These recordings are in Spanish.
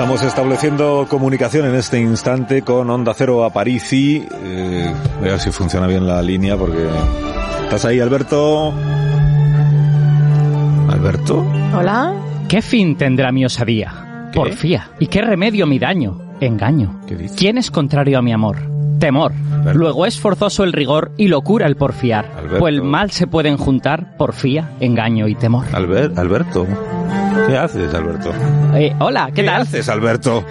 Estamos estableciendo comunicación en este instante con Onda Cero a Parisi. Eh, a ver si funciona bien la línea porque... ¿Estás ahí, Alberto? ¿Alberto? Hola. ¿Qué fin tendrá mi osadía? ¿Qué? Porfía. ¿Y qué remedio mi daño? Engaño. ¿Qué? ¿Quién es contrario a mi amor? Temor. Alberto. Luego es forzoso el rigor y locura el porfiar. Alberto. Pues el mal se pueden juntar, porfía, engaño y temor. Albert, Alberto. ¿Qué haces, Alberto? Eh, hola, ¿qué, tal? haces, Alberto?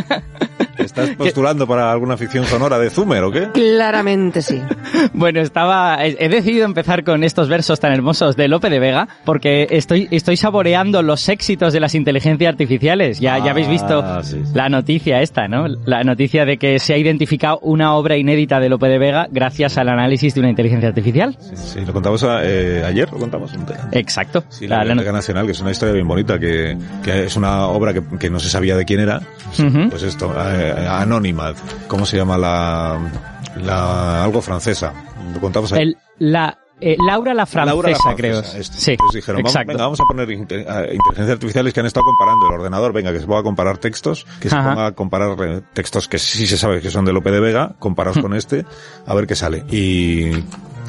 ¿Estás postulando para alguna ficción sonora de Zumer o qué? Claramente sí. Bueno, estaba. He decidido empezar con estos versos tan hermosos de Lope de Vega porque estoy, estoy saboreando los éxitos de las inteligencias artificiales. Ya, ya habéis visto Ah, sí. la noticia esta, ¿no? La noticia de que se ha identificado una obra inédita de Lope de Vega gracias al análisis de una inteligencia artificial. Sí, sí, lo contamos eh, ayer, lo contamos. Exacto. Sí, la, La- Nacional, que es una historia bien bonita, que, que es una obra que, que no se sabía de quién era. Pues esto, eh, Anónima. ¿Cómo se llama la, la algo francesa? Lo contamos el- la, eh, Laura la francesa, Laura la francesa, creo. esto. Sí, Entonces dijeron, vamos, exacto. venga, vamos a poner inte- eh, inteligencias artificiales que han estado comparando el ordenador, venga, que se ponga a comparar textos, que se ponga a comparar eh, textos que sí se sabe que son de Lope de Vega, comparados con este, a ver qué sale. Y,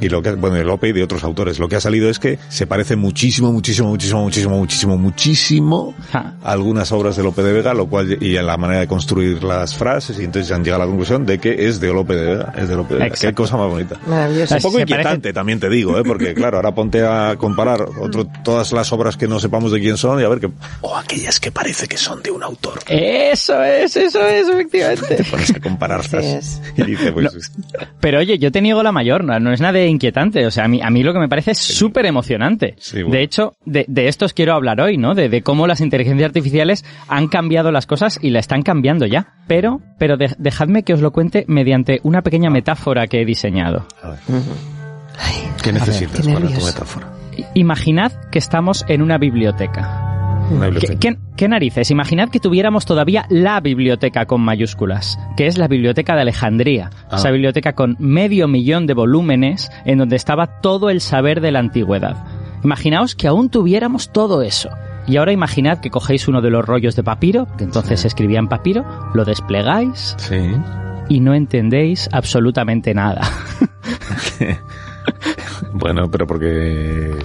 y lo que, bueno, de Lope y de otros autores. Lo que ha salido es que se parece muchísimo, muchísimo, muchísimo, muchísimo, muchísimo, muchísimo a algunas obras de Lope de Vega, lo cual, y en la manera de construir las frases, y entonces han llegado a la conclusión de que es de Lope de Vega, es de Lope de Vega. Qué Exacto. cosa más bonita. Maravilloso. Un poco Se inquietante también te digo, ¿eh? porque claro, ahora ponte a comparar otro, todas las obras que no sepamos de quién son y a ver que... O aquellas que parece que son de un autor. Eso es, eso es, efectivamente. Te pones a compararlas Así es. y dices, pues... Pero oye, yo te niego la mayor, no, no es nada de inquietante. O sea, a mí, a mí lo que me parece es súper emocionante. Sí, bueno. De hecho, de, de esto os quiero hablar hoy, ¿no? De, de cómo las inteligencias artificiales han cambiado las cosas y la están cambiando ya. Pero, pero de- dejadme que os lo cuente mediante una pequeña metáfora que he diseñado. a ver, Ay, ¿Qué necesitas qué para tu metáfora? Imaginad que estamos en una biblioteca. Una ¿Qué, biblioteca. qué- qué narices? Imaginad que tuviéramos todavía la biblioteca con mayúsculas, que es la Biblioteca de Alejandría. Ah. Esa biblioteca con medio millón de volúmenes en donde estaba todo el saber de la antigüedad. Imaginaos que aún tuviéramos todo eso. Y ahora imaginad que cogéis uno de los rollos de papiro, que entonces se escribía en papiro, lo desplegáis Sí. y no entendéis absolutamente nada. Bueno, pero porque...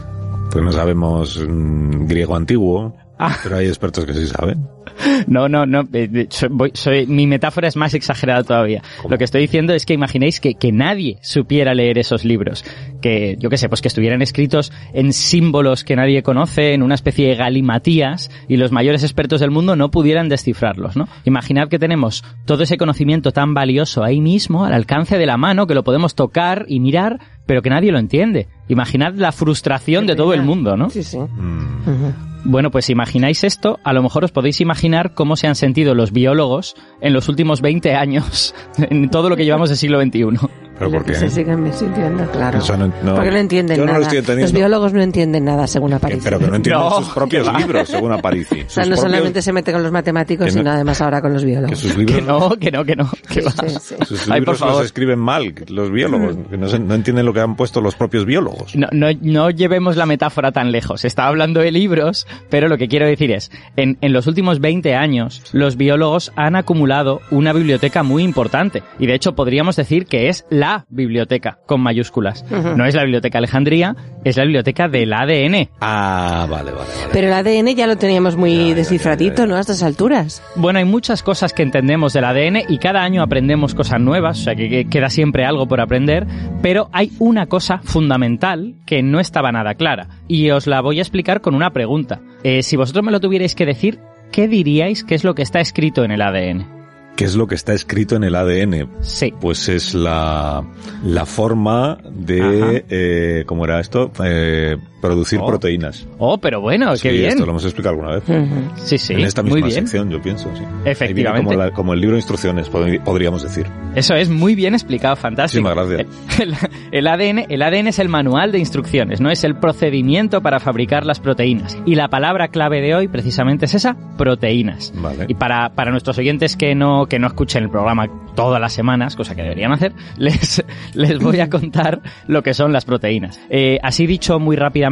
Pues no sabemos mm, griego antiguo, Ah. pero hay expertos que sí saben. No, no, no. eh, soy- voy- soy- mi metáfora es más exagerada todavía. ¿Cómo? Lo que estoy diciendo es que imaginéis que, que nadie supiera leer esos libros. Que, yo qué sé, pues que estuvieran escritos en símbolos que nadie conoce, en una especie de galimatías, y los mayores expertos del mundo no pudieran descifrarlos, ¿no? Imaginad que tenemos todo ese conocimiento tan valioso ahí mismo, al alcance de la mano, que lo podemos tocar y mirar, pero que nadie lo entiende. Imaginad la frustración de todo el mundo, ¿no? Sí, sí. Mm. Bueno, pues si imagináis esto, a lo mejor os podéis imaginar cómo se han sentido los biólogos en los últimos 20 años, en todo lo que llevamos del siglo XXI. ¿Pero por qué? Se siguen sintiendo, claro. Eso no- no- Porque no entienden yo no lo nada. estoy entendiendo. Los biólogos no entienden nada, según Que- Aparici. pero que no entienden No, sus propios libros, según Aparici. O sea, no solamente se mete con los matemáticos, no- sino además ahora con los Que biólogos. sus Que libros, no, que no, que no. Que va. Sí, sí. sus Ay, por libros los escriben mal, los biólogos, que no, se- no entienden lo que han puesto los propios biólogos. No, no, no llevemos la metáfora tan lejos. Estaba hablando de libros, pero lo que quiero decir es, en, en los últimos 20 años, los biólogos han acumulado una biblioteca muy importante. Y de hecho podríamos decir que es la biblioteca, con mayúsculas. No es la biblioteca Alejandría, es la biblioteca del ADN. Ah, vale, vale, vale. Pero el ADN ya lo teníamos muy descifradito, ¿no? A estas alturas. Bueno, hay muchas cosas que entendemos del ADN y cada año aprendemos cosas nuevas, o sea que, que queda siempre algo por aprender, pero hay una cosa fundamental que no estaba nada clara y os la voy a explicar con una pregunta. Eh, si vosotros me lo tuvierais que decir, ¿qué diríais que es lo que está escrito en el ADN? ¿Qué es lo que está escrito en el ADN? Sí. Pues es la, la forma de, eh, ¿cómo era esto? Eh, producir Oh. proteínas. Oh, pero bueno, qué Sí, bien. Esto lo hemos explicado alguna vez. Sí, sí, en esta muy misma bien. sección, yo pienso. Sí. Efectivamente. Como, la- como el libro de instrucciones, pod- podríamos decir. Eso es muy bien explicado, fantástico. Muchísimas gracias. El, el ADN, el ADN es el manual de instrucciones, no es el procedimiento para fabricar las proteínas. Y la palabra clave de hoy precisamente es esa, proteínas. Vale. Y para, para nuestros oyentes que no, que no escuchen el programa todas las semanas, cosa que deberían hacer, les, les voy a contar lo que son las proteínas. Eh, así dicho muy rápidamente,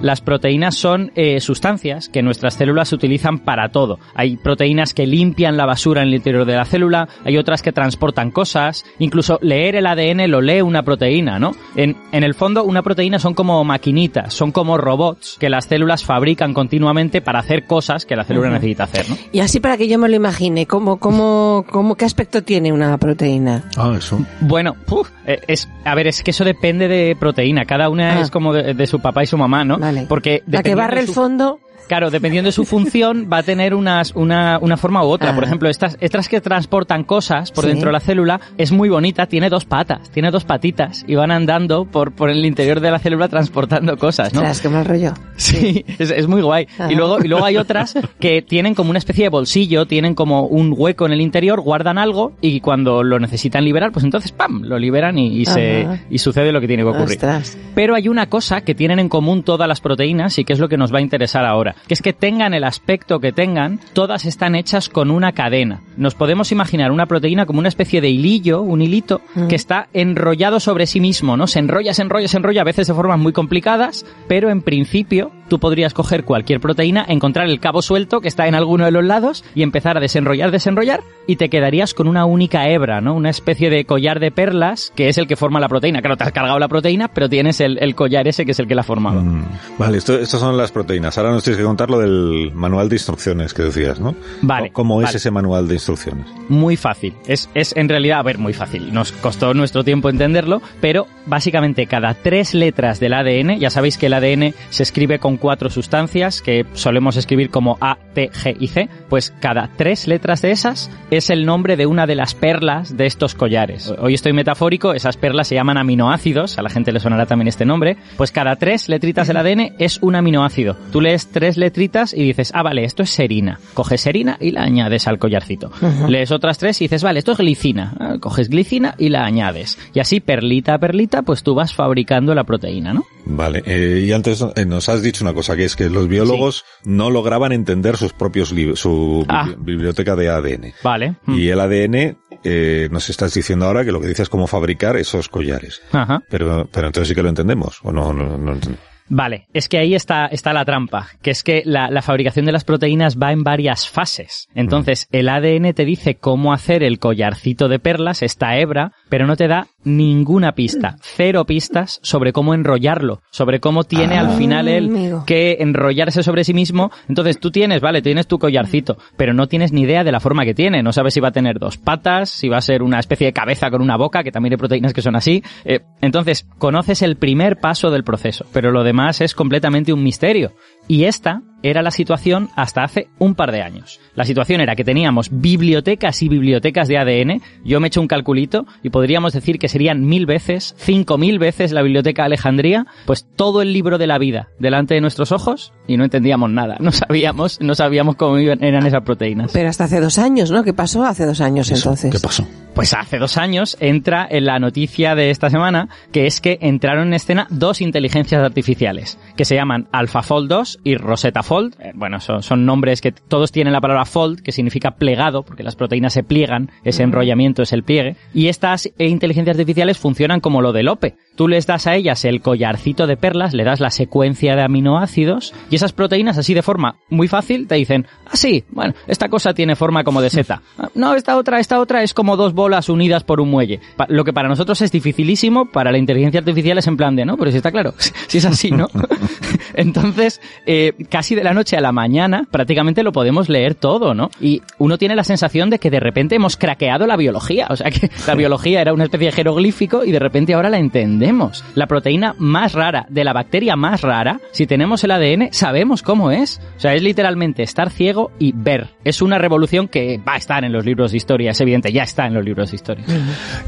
las proteínas son eh, sustancias que nuestras células utilizan para todo. Hay proteínas que limpian la basura en el interior de la célula, hay otras que transportan cosas, incluso leer el ADN lo lee una proteína, ¿no? En, en el fondo, una proteína son como maquinitas, son como robots que las células fabrican continuamente para hacer cosas que la célula necesita hacer, ¿no? Y así para que yo me lo imagine, ¿cómo, cómo, cómo, ¿qué aspecto tiene una proteína? Ah, eso. Bueno, puf, eh, es, a ver, es que eso depende de proteína. Cada una Ah. es como de, de su papá y su mamá, ¿no? Vale. Porque La que barre el su- fondo, Claro, dependiendo de su función, va a tener unas, una, una forma u otra. Ah. Por ejemplo, estas, estas que transportan cosas por Sí. dentro de la célula es muy bonita, tiene dos patas, tiene dos patitas y van andando por, por el interior de la célula transportando cosas, ¿no? ostras, qué mal rollo. Sí, es, es muy guay. Y luego, y luego hay otras que tienen como una especie de bolsillo, tienen como un hueco en el interior, guardan algo y cuando lo necesitan liberar, pues entonces ¡pam! lo liberan y, y se, y sucede lo que tiene que ocurrir. Ostras. Pero hay una cosa que tienen en común todas las proteínas y que es lo que nos va a interesar ahora, que es que tengan el aspecto que tengan, todas están hechas con una cadena. Nos podemos imaginar una proteína como una especie de hilillo, un hilito, Mm. que está enrollado sobre sí mismo, ¿no? Se enrolla, se enrolla, se enrolla, a veces de formas muy complicadas, pero en principio tú podrías coger cualquier proteína, encontrar el cabo suelto que está en alguno de los lados y empezar a desenrollar, desenrollar y te quedarías con una única hebra, ¿no? Una especie de collar de perlas que es el que forma la proteína. Claro, te has cargado la proteína, pero tienes el, el collar ese que es el que la formaba. Mm, Vale, esto, estas son las proteínas. Ahora nos tienes que contar lo del manual de instrucciones que decías, ¿no? Vale, ¿Cómo es ese manual de instrucciones? Muy fácil. Es, es en realidad, a ver, muy fácil. Nos costó nuestro tiempo entenderlo, pero básicamente cada tres letras del ADN, ya sabéis que el ADN se escribe con cuatro sustancias que solemos escribir como A, T, G y C, pues cada tres letras de esas es el nombre de una de las perlas de estos collares. Hoy estoy metafórico, esas perlas se llaman aminoácidos, a la gente le sonará también este nombre, pues cada tres letritas del ADN es un aminoácido. Tú lees tres letritas y dices, ah, vale, esto es serina. Coges serina y la añades al collarcito. Lees otras tres y dices, vale, esto es glicina. Ah, Coges glicina y la añades. Y así, perlita a perlita, pues tú vas fabricando la proteína, ¿no? Vale, eh, y antes eh, nos has dicho una cosa, que es que los biólogos no lograban entender sus propios libros, su Ah. bibli- biblioteca de ADN. Vale. Mm. Y el ADN, eh, nos estás diciendo ahora que lo que dices es cómo fabricar esos collares. Ajá. Pero, pero entonces sí que lo entendemos, o no, no, no ent- Vale, es que ahí está, está la trampa, que es que la, la fabricación de las proteínas va en varias fases. Entonces, el ADN te dice cómo hacer el collarcito de perlas, esta hebra, pero no te da ninguna pista, cero pistas sobre cómo enrollarlo, sobre cómo tiene al final él amigo. que enrollarse sobre sí mismo. Entonces, tú tienes, vale, tienes tu collarcito, pero no tienes ni idea de la forma que tiene. No sabes si va a tener dos patas, si va a ser una especie de cabeza con una boca, que también hay proteínas que son así. Eh, entonces, conoces el primer paso del proceso, pero lo demás es completamente un misterio. Y esta era la situación hasta hace un par de años. La situación era que teníamos bibliotecas y bibliotecas de ADN. Yo me he hecho un calculito y podríamos decir que serían mil veces, cinco mil veces la biblioteca de Alejandría, pues todo el libro de la vida delante de nuestros ojos y no entendíamos nada. No sabíamos, no sabíamos cómo iban- eran esas proteínas. Pero hasta hace dos años, ¿no? ¿Qué pasó hace dos años entonces? ¿Qué pasó? Pues hace dos años entra en la noticia de esta semana que es que entraron en escena dos inteligencias artificiales que se llaman AlphaFold 2 y Rosetta Fold. Eh, Bueno, son, son nombres que todos tienen la palabra fold, que significa plegado, porque las proteínas se pliegan, ese enrollamiento es el pliegue. Y estas inteligencias artificiales funcionan como lo de Lope. Tú les das a ellas el collarcito de perlas, le das la secuencia de aminoácidos y esas proteínas así de forma muy fácil te dicen, ah sí, bueno, esta cosa tiene forma como de seta. Ah, No, esta otra, esta otra es como dos bolas unidas por un muelle. Lo que para nosotros es dificilísimo, para la inteligencia artificial es en plan de, no, pero si está claro, si es así, ¿no? Entonces, eh, casi de la noche a la mañana, prácticamente lo podemos leer todo, ¿no? Y uno tiene la sensación de que de repente hemos craqueado la biología. O sea, que la biología era una especie de jeroglífico y de repente ahora la entendemos. La proteína más rara de la bacteria más rara, si tenemos el ADN, sabemos cómo es. O sea, es literalmente estar ciego y ver. Es una revolución que va a estar en los libros de historia, es evidente, ya está en los libros libros de historia.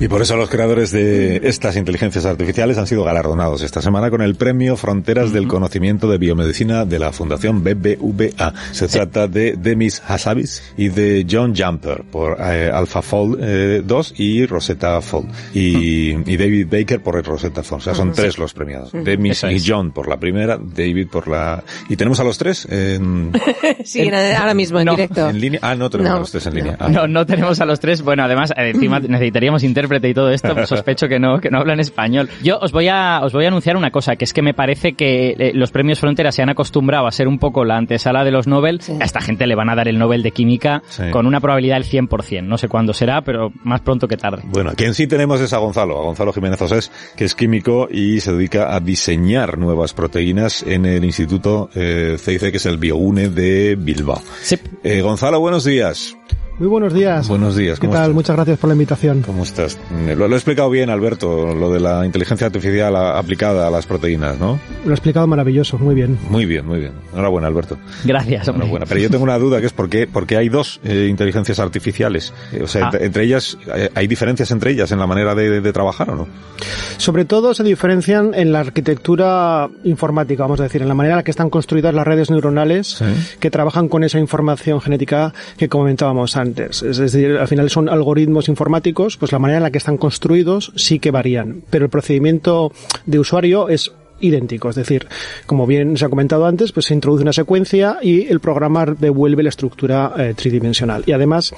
Y por eso los creadores de estas inteligencias artificiales han sido galardonados esta semana con el premio Fronteras del Conocimiento de Biomedicina de la Fundación BBVA. Se trata de Demis Hassabis y de John Jumper por eh, AlphaFold 2 y Rosetta Fold. Y, y David Baker por Rosetta Fold. O sea, son tres los premiados. Demis y. John por la primera, David por la... ¿Y tenemos a los tres en, Sí, ahora mismo en No, directo. en línea? Ah, no tenemos No, a los tres en no. línea. Ah. No, no tenemos a los tres. Bueno, además, eh, encima necesitaríamos intérprete y todo esto. pues sospecho que no, que no hablan español. Yo os voy a, os voy a anunciar una cosa, que es que me parece que eh, los premios Frontera se han acostumbrado a ser un poco la antesala de los Nobel. Sí. A esta gente le van a dar el Nobel de Química Sí. con una probabilidad del 100%. No sé cuándo será, pero más pronto que tarde. Bueno, quien sí tenemos es a Gonzalo, a Gonzalo Jiménez Osés, que es químico y se dedica a diseñar nuevas proteínas en el Instituto eh, CIC, que es el BioUNE de Bilbao. Sí. Eh, Gonzalo, buenos días. Muy buenos días. Buenos días, ¿Qué ¿cómo tal? estás? Muchas gracias por la invitación. ¿Cómo estás? Eh, Lo, lo he explicado bien, Alberto, lo de la inteligencia artificial a- aplicada a las proteínas, ¿no? Lo ha explicado maravilloso, muy bien. Muy bien, muy bien. Enhorabuena, Alberto. Gracias, hombre. Enhorabuena. Pero yo tengo una duda que es por qué, por qué hay dos eh, inteligencias artificiales. Eh, o sea, Ah. entre, entre ellas, eh, ¿hay diferencias entre ellas en la manera de, de trabajar o no? Sobre todo se diferencian en la arquitectura informática, vamos a decir, en la manera en la que están construidas las redes neuronales Sí. que trabajan con esa información genética que comentábamos antes. Es decir, al final son algoritmos informáticos, pues la manera en la que están construidos sí que varían, pero el procedimiento de usuario es idéntico, es decir, como bien se ha comentado antes, pues se introduce una secuencia y el programa devuelve la estructura eh, tridimensional. Y además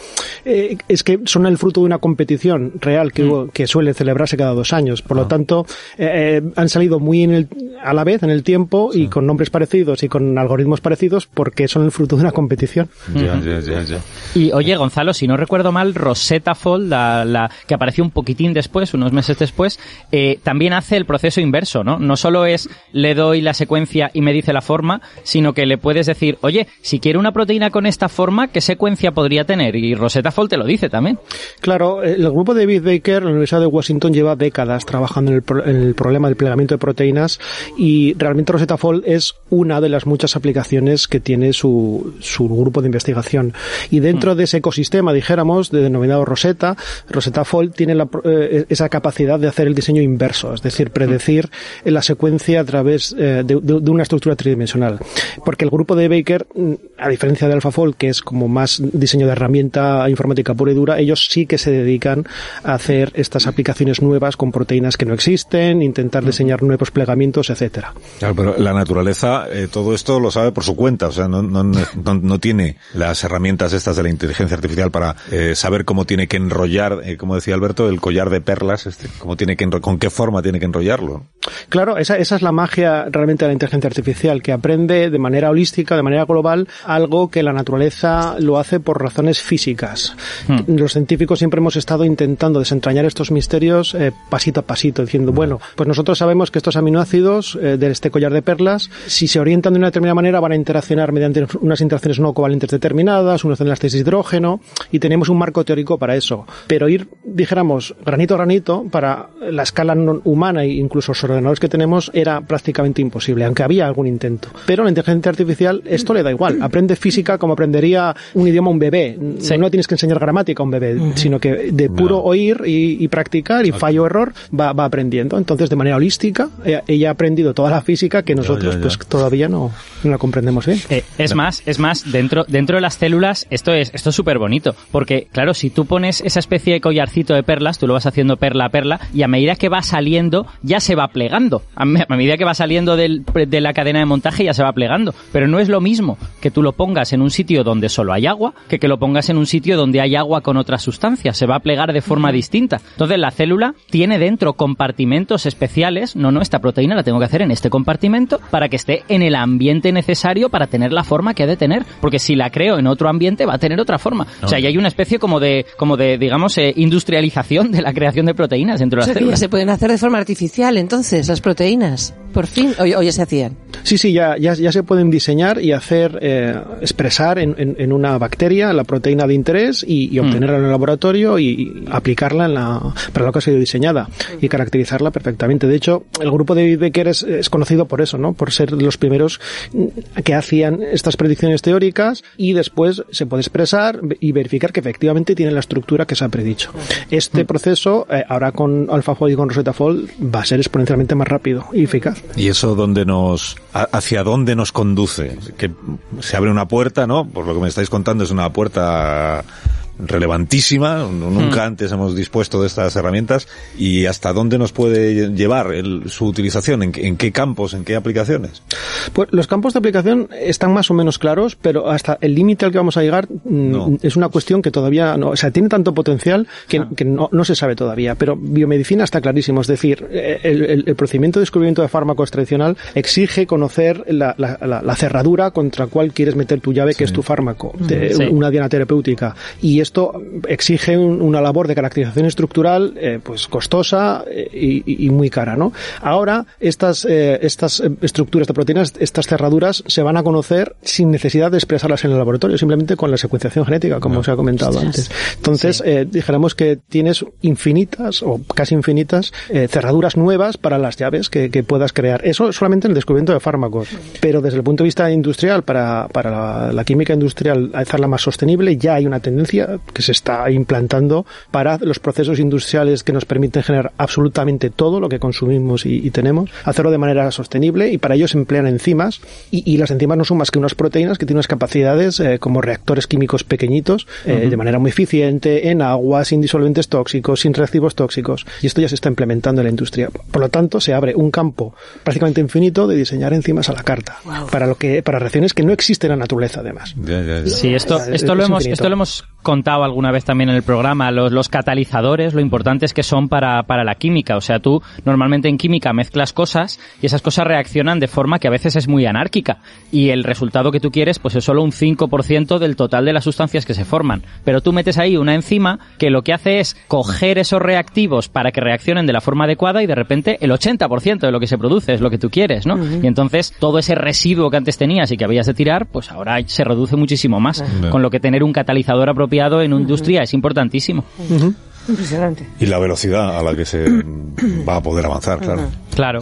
eh, es que son el fruto de una competición real que, hubo- que suele celebrarse cada dos años. Por lo tanto, eh, eh, han salido muy en el, a la vez en el tiempo y con nombres parecidos y con algoritmos parecidos porque son el fruto de una competición. Ya, ya, ya, ya. Y oye, Gonzalo, si no recuerdo mal, Rosetta Fold, la, la que apareció un poquitín después, unos meses después, eh, también hace el proceso inverso, ¿no? No solo es le doy la secuencia y me dice la forma, sino que le puedes decir, oye, si quiero una proteína con esta forma, ¿qué secuencia podría tener? Y Rosetta Fold te lo dice también. Claro, eh, el grupo de David Baker, la Universidad de Washington, lleva décadas trabajando en el, pro- en el problema del plegamiento de proteínas y realmente Rosetta Fold es una de las muchas aplicaciones que tiene su, su grupo de investigación. Y dentro de ese ecosistema, dijéramos, de denominado Rosetta, Rosetta Fold tiene la eh, esa capacidad de hacer el diseño inverso, es decir, predecir eh, la secuencia a través eh, de, de- de una estructura tridimensional. Porque el grupo de Baker, mm, a diferencia de AlphaFold, que es como más diseño de herramienta informática pura y dura, ellos sí que se dedican a hacer estas aplicaciones nuevas con proteínas que no existen, intentar diseñar nuevos plegamientos, etcétera. Claro, pero la naturaleza eh, todo esto lo sabe por su cuenta, o sea, no, no, no, no tiene las herramientas estas de la inteligencia artificial para eh, saber cómo tiene que enrollar, como decía Alberto, el collar de perlas, este, cómo tiene que con qué forma tiene que enrollarlo. Claro, esa, esa es la magia realmente de la inteligencia artificial, que aprende de manera holística, de manera global, algo que la naturaleza lo hace por razones físicas. Los científicos siempre hemos estado intentando desentrañar estos misterios eh, pasito a pasito, diciendo, bueno, pues nosotros sabemos que estos aminoácidos eh, de este collar de perlas, si se orientan de una determinada manera, van a interaccionar mediante unas interacciones no covalentes determinadas, unos enlaces de hidrógeno, y tenemos un marco teórico para eso. Pero ir, dijéramos, granito a granito, para la escala no- humana e incluso los ordenadores que tenemos, era prácticamente imposible, aunque había algún intento. Pero la inteligencia artificial, esto le da igual. Aprende física como aprendería un idioma a un bebé. Sí. No tienes que enseñar gramática a un bebé, sino que de puro No. oír y, y practicar y fallo-error va, va aprendiendo. Entonces, de manera holística, ella, ha aprendido toda la física que nosotros ya, ya. pues todavía no, no la comprendemos bien. Eh, es más, es más, dentro, dentro de las células, esto es, esto es súper bonito. Porque, claro, si tú pones esa especie de collarcito de perlas, tú lo vas haciendo perla a perla, y a medida que va saliendo, ya se va plegando. A, me- a medida que va saliendo del- de la cadena de montaje, ya se va plegando. Pero no es lo mismo que tú lo pongas en un sitio donde solo hay agua, que que lo pongas en un sitio donde hay agua con otras sustancias. Se va a plegar de forma distinta. Entonces, la célula tiene dentro compartimentos especiales. No, no, esta proteína la tengo que hacer en este compartimento para que esté en el ambiente necesario para tener la forma que ha de tener. Porque si la creo en otro ambiente, va a tener otra forma. O sea, y hay una especie como de, como de, digamos, eh, industrialización de la creación de proteínas dentro O de las sea, que ya células. se pueden hacer de forma artificial, entonces, las proteínas. personas por fin, o, o ya se hacían. Sí, sí, ya, ya, ya se pueden diseñar y hacer, eh, expresar en, en, en una bacteria la proteína de interés y, y obtenerla en el laboratorio y, y aplicarla en la, para lo que ha sido diseñada y caracterizarla perfectamente. De hecho, el grupo de David Becker es, es conocido por eso, ¿no? Por ser los primeros que hacían estas predicciones teóricas y después se puede expresar y verificar que efectivamente tiene la estructura que se ha predicho. Este proceso, eh, ahora con AlphaFold y con Rosetta Fold, va a ser exponencialmente más rápido y eficaz. ¿Y eso dónde nos, hacia dónde nos conduce? Que se abre una puerta, ¿no? Por lo que me estáis contando es una puerta relevantísima, nunca antes hemos dispuesto de estas herramientas y hasta dónde nos puede llevar el- su utilización, ¿En, qué- en qué campos, en qué aplicaciones. Pues los campos de aplicación están más o menos claros, pero hasta el límite al que vamos a llegar mm, No. es una cuestión que todavía no, o sea, tiene tanto potencial que, que no, no se sabe todavía. Pero biomedicina está clarísimo, es decir, eh, el, el- el procedimiento de descubrimiento de fármacos tradicional exige conocer la, la- la- la cerradura contra cual quieres meter tu llave, que es tu fármaco, de- Sí. una diana terapéutica. Y esto exige un- una labor de caracterización estructural, eh, pues costosa eh, y, y- muy cara, ¿no? Ahora estas eh, estas estructuras de proteínas, estas cerraduras, se van a conocer sin necesidad de expresarlas en el laboratorio, simplemente con la secuenciación genética, como se ha comentado antes. Entonces, eh, dijéramos que tienes infinitas o casi infinitas eh, cerraduras nuevas para las llaves que, que puedas crear. Eso solamente en el descubrimiento de fármacos. Pero desde el punto de vista industrial, para, para la, la química industrial, hacerla más sostenible, ya hay una tendencia que se está implantando para los procesos industriales que nos permiten generar absolutamente todo lo que consumimos y, y tenemos, hacerlo de manera sostenible y para ello se emplean enzimas y, y las enzimas no son más que unas proteínas que tienen unas capacidades eh, como reactores químicos pequeñitos eh, de manera muy eficiente en agua, sin disolventes tóxicos, sin reactivos tóxicos y esto ya se está implementando en la industria. Por lo tanto, se abre un campo prácticamente infinito de diseñar enzimas a la carta para lo que para reacciones que no existen en la naturaleza además. Ya, ya, ya. Sí, esto, Es- esto, lo es hemos, infinito. esto lo hemos contado alguna vez también en el programa. Los, los catalizadores, lo importantes que son para, para la química. O sea, tú normalmente en química mezclas cosas y esas cosas reaccionan de forma que a veces es muy anárquica. Y el resultado que tú quieres, pues es solo un 5% del total de las sustancias que se forman. Pero tú metes ahí una enzima que lo que hace es coger esos reactivos para que reaccionen de la forma adecuada y de repente el 80% de lo que se produce es lo que tú quieres, ¿no? Y entonces todo ese residuo que antes tenías y que habías de tirar, pues ahora se reduce muchísimo más. Bien. Con lo que tener un catalizador apropiado en industria es importantísimo. Impresionante. Y la velocidad a la que se va a poder avanzar, claro. Claro.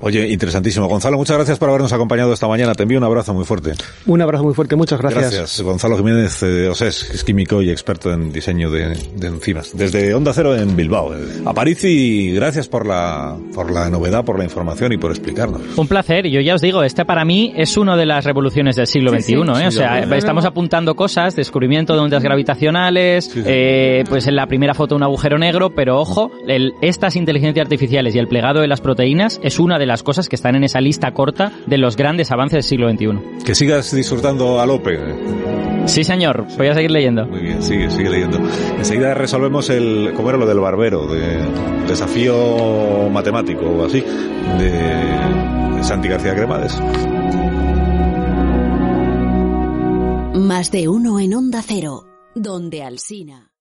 Oye, interesantísimo. Gonzalo, muchas gracias por habernos acompañado esta mañana. Te envío un abrazo muy fuerte. Un abrazo muy fuerte, muchas gracias. Gonzalo Jiménez eh, Osés, que es químico y experto en diseño de, de enzimas. Desde Onda Cero en Bilbao. Eh, A París y gracias por la, por la novedad, por la información y por explicarnos. Un placer, y yo ya os digo, este para mí es una de las revoluciones del siglo XXI, ¿eh? o sea, estamos apuntando cosas, descubrimiento de ondas gravitacionales, eh, pues en la primera foto un agujero negro, pero ojo, el- estas inteligencias artificiales y el plegado de las proteínas es una de las cosas que están en esa lista corta de los grandes avances del siglo XXI. Que sigas disfrutando a Lope. Sí, señor, voy a seguir leyendo. Muy bien, sigue, sigue leyendo. Enseguida resolvemos el, ¿cómo era lo del barbero? De desafío matemático o así, de Santi García Cremades. Más de uno en Onda Cero, donde Alsina.